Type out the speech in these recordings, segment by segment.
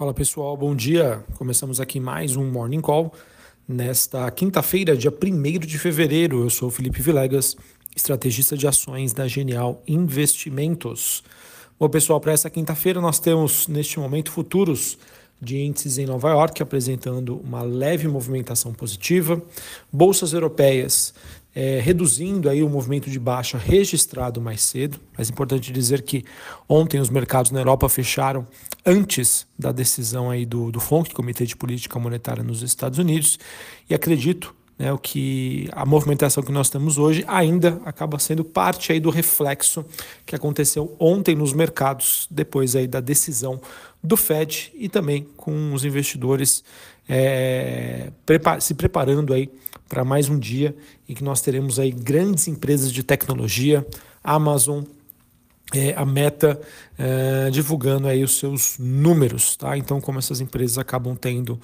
Fala pessoal, bom dia. Começamos aqui mais um Morning Call nesta quinta-feira, dia 1 de fevereiro. Eu sou Felipe Vilegas, estrategista de ações da Genial Investimentos. Bom, pessoal, para essa quinta-feira nós temos neste momento futuros de índices em Nova York apresentando uma leve movimentação positiva, bolsas europeias é, reduzindo aí o movimento de baixa registrado mais cedo. Mas é importante dizer que ontem os mercados na Europa fecharam antes da decisão aí do, do FONC, Comitê de Política Monetária nos Estados Unidos, e acredito né, o que a movimentação que nós temos hoje ainda acaba sendo parte aí do reflexo que aconteceu ontem nos mercados depois aí da decisão do Fed e também com os investidores é, se preparando aí para mais um dia em que nós teremos aí grandes empresas de tecnologia, Amazon, é, a Meta é, divulgando aí os seus números, tá? Então, como essas empresas acabam tendo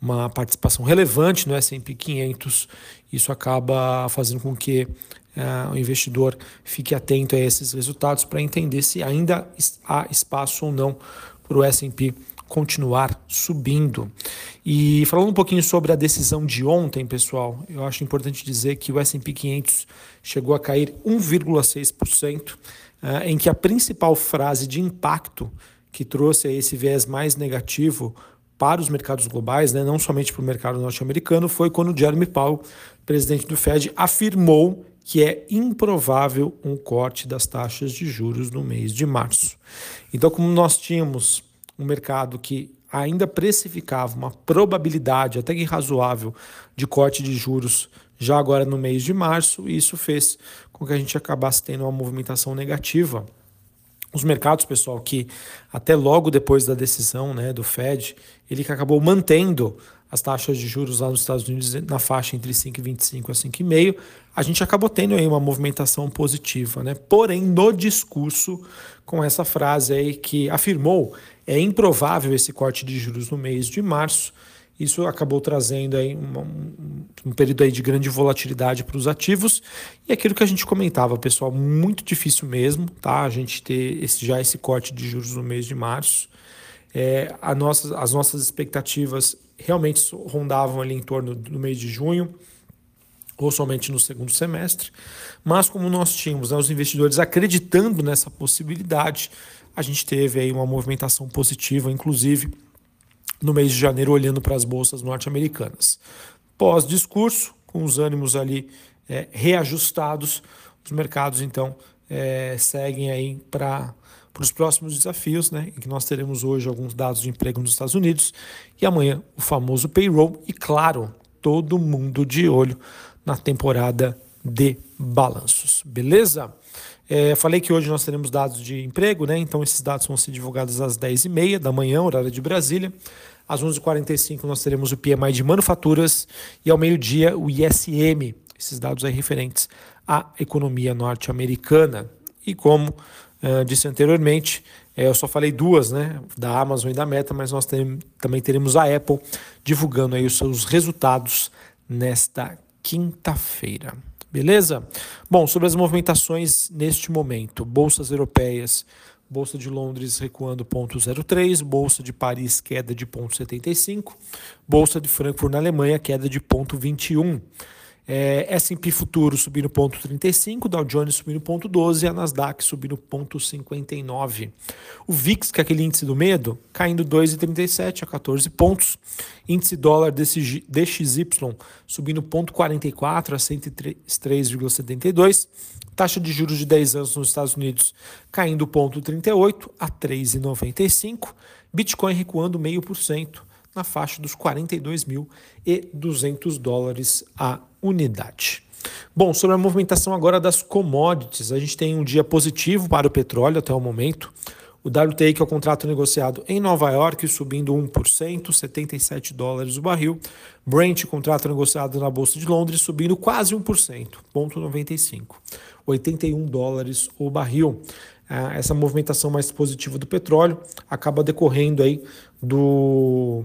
uma participação relevante no S&P 500, isso acaba fazendo com que é, o investidor fique atento a esses resultados para entender se ainda há espaço ou não para o S&P continuar subindo. E falando um pouquinho sobre a decisão de ontem, pessoal, eu acho importante dizer que o S&P 500 chegou a cair 1,6%, é, em que a principal frase de impacto que trouxe esse viés mais negativo para os mercados globais, né, não somente para o mercado norte-americano, foi quando Jeremy Powell, presidente do Fed, afirmou que é improvável um corte das taxas de juros no mês de março. Então, como nós tínhamos um mercado que ainda precificava uma probabilidade até que razoável de corte de juros já agora no mês de março, e isso fez com que a gente acabasse tendo uma movimentação negativa os mercados, pessoal, que até logo depois da decisão né, do Fed, ele que acabou mantendo as taxas de juros lá nos Estados Unidos na faixa entre 5,25 a 5,5, a gente acabou tendo aí uma movimentação positiva, né? Porém, no discurso, com essa frase aí que afirmou é improvável esse corte de juros no mês de março, isso acabou trazendo aí um, um período aí de grande volatilidade para os ativos e aquilo que a gente comentava, pessoal, muito difícil mesmo, tá? A gente ter esse, já esse corte de juros no mês de março. É, as nossas expectativas realmente rondavam ali em torno do mês de junho ou somente no segundo semestre, mas como nós tínhamos né, os investidores acreditando nessa possibilidade, a gente teve aí uma movimentação positiva, inclusive no mês de janeiro, olhando para as bolsas norte-americanas. Pós-discurso, com os ânimos ali é, reajustados, os mercados então é, seguem aí para para os próximos desafios, né, em que nós teremos hoje alguns dados de emprego nos Estados Unidos e amanhã o famoso payroll e, claro, todo mundo de olho na temporada de balanços. Beleza? É, falei que hoje nós teremos dados de emprego, né? Então esses dados vão ser divulgados às 10h30 da manhã, horário de Brasília. Às 11h45 nós teremos o PMI de manufaturas e ao meio-dia o ISM, esses dados aí referentes à economia norte-americana. E como uh, disse anteriormente, é, eu só falei duas, né? Da Amazon e da Meta, mas nós tem, também teremos a Apple divulgando aí os seus resultados nesta quinta-feira. Beleza? Bom, sobre as movimentações neste momento, bolsas europeias, Bolsa de Londres recuando 0,03, Bolsa de Paris queda de 0,75, Bolsa de Frankfurt na Alemanha queda de 0,21. É, S&P Futuro subindo 0,35, Dow Jones subindo 0,12 e a Nasdaq subindo 0,59. O VIX, que é aquele índice do medo, caindo 2,37 a 14 pontos. Índice dólar DXY subindo 0,44 a 103,72. Taxa de juros de 10 anos nos Estados Unidos caindo 0,38 a 3,95. Bitcoin recuando 0,5% na faixa dos 42.200 dólares a unidade. Bom, sobre a movimentação agora das commodities, a gente tem um dia positivo para o petróleo até o momento. O WTI, que é o contrato negociado em Nova York, subindo 1%, 77 dólares o barril. Brent, contrato negociado na Bolsa de Londres, subindo quase 1%, ponto 95, 81 dólares o barril. Ah, essa movimentação mais positiva do petróleo acaba decorrendo aí do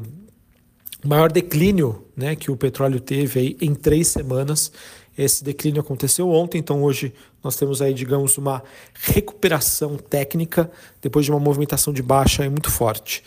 maior declínio né, que o petróleo teve aí em três semanas. Esse declínio aconteceu ontem, então hoje nós temos aí, digamos, uma recuperação técnica depois de uma movimentação de baixa muito forte.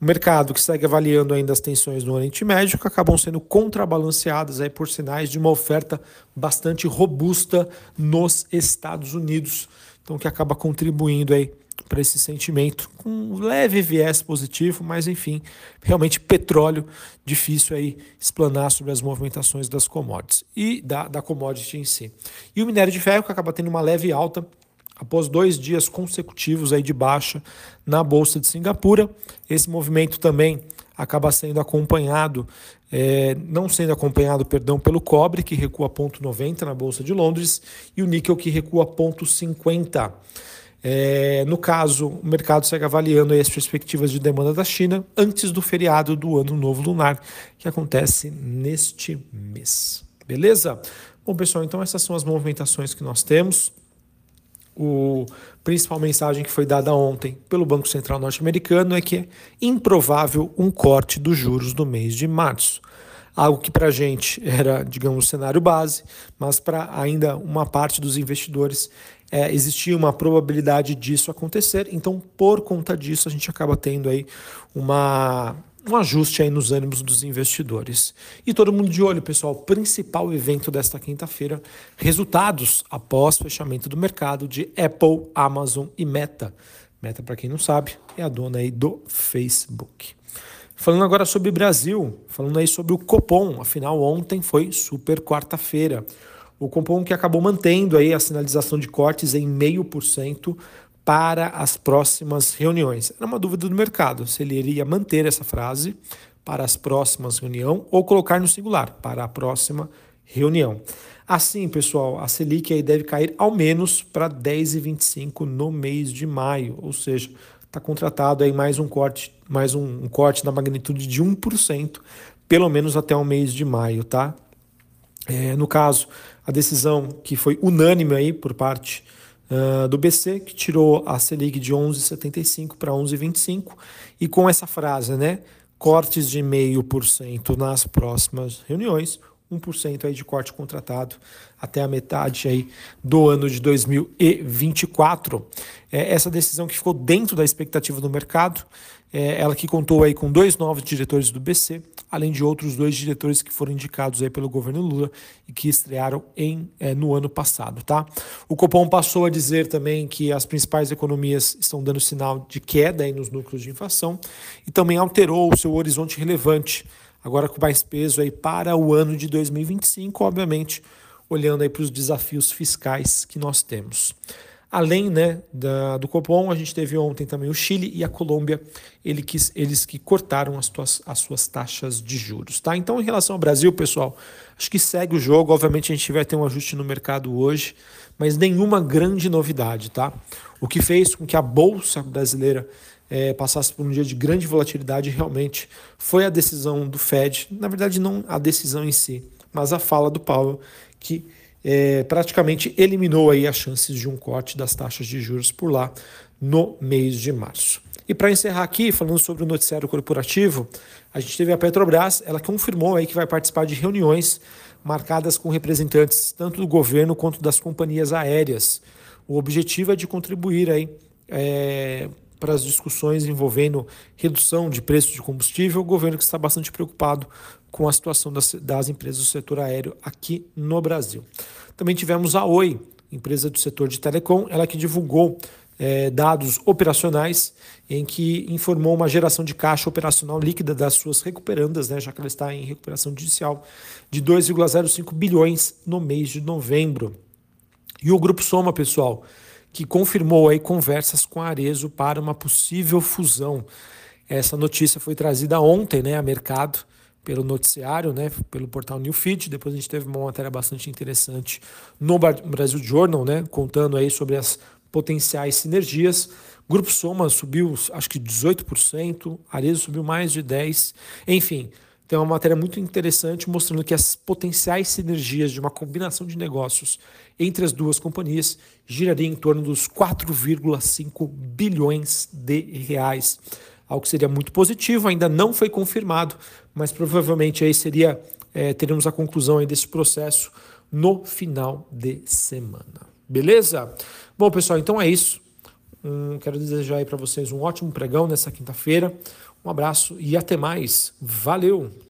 O mercado que segue avaliando ainda as tensões no Oriente Médio acabam sendo contrabalanceadas aí por sinais de uma oferta bastante robusta nos Estados Unidos, então que acaba contribuindo aí para esse sentimento com um leve viés positivo, mas enfim, realmente petróleo difícil aí explanar sobre as movimentações das commodities e da, da commodity em si. E o minério de ferro que acaba tendo uma leve alta após dois dias consecutivos aí de baixa na Bolsa de Singapura. Esse movimento também acaba sendo acompanhado, é, não sendo acompanhado, perdão, pelo cobre, que recua ponto 90 na Bolsa de Londres, e o níquel, que recua ponto 50. É, no caso, o mercado segue avaliando as perspectivas de demanda da China antes do feriado do Ano Novo Lunar, que acontece neste mês. Beleza? Bom, pessoal, então essas são as movimentações que nós temos o principal mensagem que foi dada ontem pelo Banco Central norte-americano é que é improvável um corte dos juros do mês de março. Algo que para a gente era, digamos, o cenário base, mas para ainda uma parte dos investidores é, existia uma probabilidade disso acontecer. Então, por conta disso, a gente acaba tendo aí uma um ajuste aí nos ânimos dos investidores. E todo mundo de olho, pessoal, principal evento desta quinta-feira, resultados após fechamento do mercado de Apple, Amazon e Meta. Meta, para quem não sabe, é a dona aí do Facebook. Falando agora sobre Brasil, falando aí sobre o Copom, afinal ontem foi super quarta-feira. O Copom que acabou mantendo aí a sinalização de cortes em 0,5% para as próximas reuniões. Era uma dúvida do mercado se ele iria manter essa frase para as próximas reuniões ou colocar no singular para a próxima reunião. Assim, pessoal, a Selic aí deve cair ao menos para 10,25 no mês de maio, ou seja, está contratado aí mais um corte, mais um, um corte na magnitude de 1%, pelo menos até o mês de maio, tá? É, no caso, a decisão que foi unânime aí por parte uh, do BC, que tirou a Selic de 11,75 para 11,25, e com essa frase, né? Cortes de 0,5% nas próximas reuniões, 1% aí de corte contratado até a metade aí do ano de 2024. É, essa decisão que ficou dentro da expectativa do mercado, é, ela que contou aí com dois novos diretores do BC, além de outros dois diretores que foram indicados aí pelo governo Lula e que estrearam em, é, no ano passado. Tá? O Copom passou a dizer também que as principais economias estão dando sinal de queda aí nos núcleos de inflação e também alterou o seu horizonte relevante agora com mais peso aí para o ano de 2025, obviamente, olhando aí para os desafios fiscais que nós temos. Além né, da, do Copom, a gente teve ontem também o Chile e a Colômbia, ele quis, eles que cortaram as, tuas, as suas taxas de juros. Tá? Então, em relação ao Brasil, pessoal, acho que segue o jogo. Obviamente, a gente vai ter um ajuste no mercado hoje, mas nenhuma grande novidade. Tá? O que fez com que a Bolsa brasileira é, passasse por um dia de grande volatilidade realmente foi a decisão do Fed, na verdade não a decisão em si, mas a fala do Paulo que é, praticamente eliminou aí as chances de um corte das taxas de juros por lá no mês de março. E para encerrar aqui, falando sobre o noticiário corporativo, a gente teve a Petrobras, ela confirmou aí que vai participar de reuniões marcadas com representantes tanto do governo quanto das companhias aéreas. O objetivo é de contribuir aí é, para as discussões envolvendo redução de preço de combustível, o governo que está bastante preocupado com a situação das, das empresas do setor aéreo aqui no Brasil. Também tivemos a Oi, empresa do setor de telecom, ela que divulgou é, dados operacionais em que informou uma geração de caixa operacional líquida das suas recuperandas, né, já que ela está em recuperação judicial, de 2,05 bilhões no mês de novembro. E o Grupo Soma, pessoal, que confirmou aí conversas com a Arezo para uma possível fusão. Essa notícia foi trazida ontem né, a mercado pelo noticiário, né, pelo portal Newfeed. Depois a gente teve uma matéria bastante interessante no Brasil Journal, né, contando aí sobre as potenciais sinergias. Grupo Soma subiu acho que 18%, Arezo subiu mais de 10%. Enfim, tem uma matéria muito interessante mostrando que as potenciais sinergias de uma combinação de negócios entre as duas companhias giraria em torno dos 4,5 bilhões de reais, algo que seria muito positivo, ainda não foi confirmado, mas provavelmente aí seria é, teremos a conclusão aí desse processo no final de semana. Beleza? Bom, pessoal, então é isso. Hum, quero desejar aí para vocês um ótimo pregão nessa quinta-feira, Um abraço e até mais. Valeu!